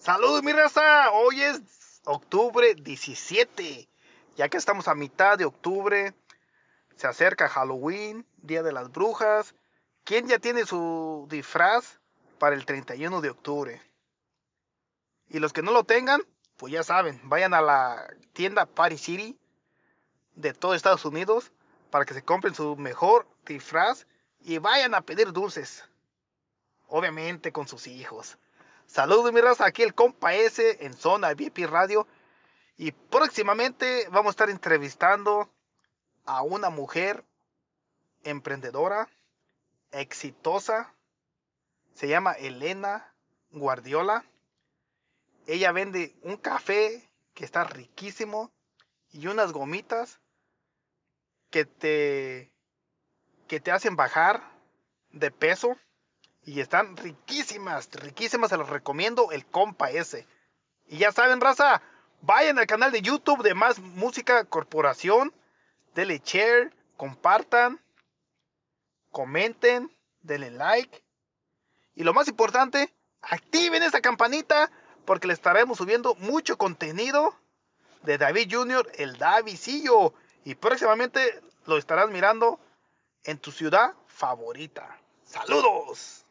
Saludos mi raza, hoy es octubre 17, ya que estamos a mitad de octubre, se acerca Halloween, Día de las Brujas. ¿Quién ya tiene su disfraz para el 31 de octubre? Y los que no lo tengan, pues ya saben, vayan a la tienda Paris City de todo Estados Unidos para que se compren su mejor disfraz y vayan a pedir dulces. Obviamente con sus hijos. Saludos mi raza, aquí el compa S en Zona VIP Radio. Y próximamente vamos a estar entrevistando a una mujer emprendedora, exitosa. Se llama Elena Guardiola. Ella vende un café que está riquísimo y unas gomitas que te que te hacen bajar de peso y están riquísimas, riquísimas, se los recomiendo el compa ese. Y ya saben, raza, vayan al canal de YouTube de Más Música Corporación, denle share, compartan, comenten, denle like. Y lo más importante, activen esta campanita porque le estaremos subiendo mucho contenido de David Jr., el Davidcillo. Y próximamente lo estarás mirando en tu ciudad favorita. ¡Saludos!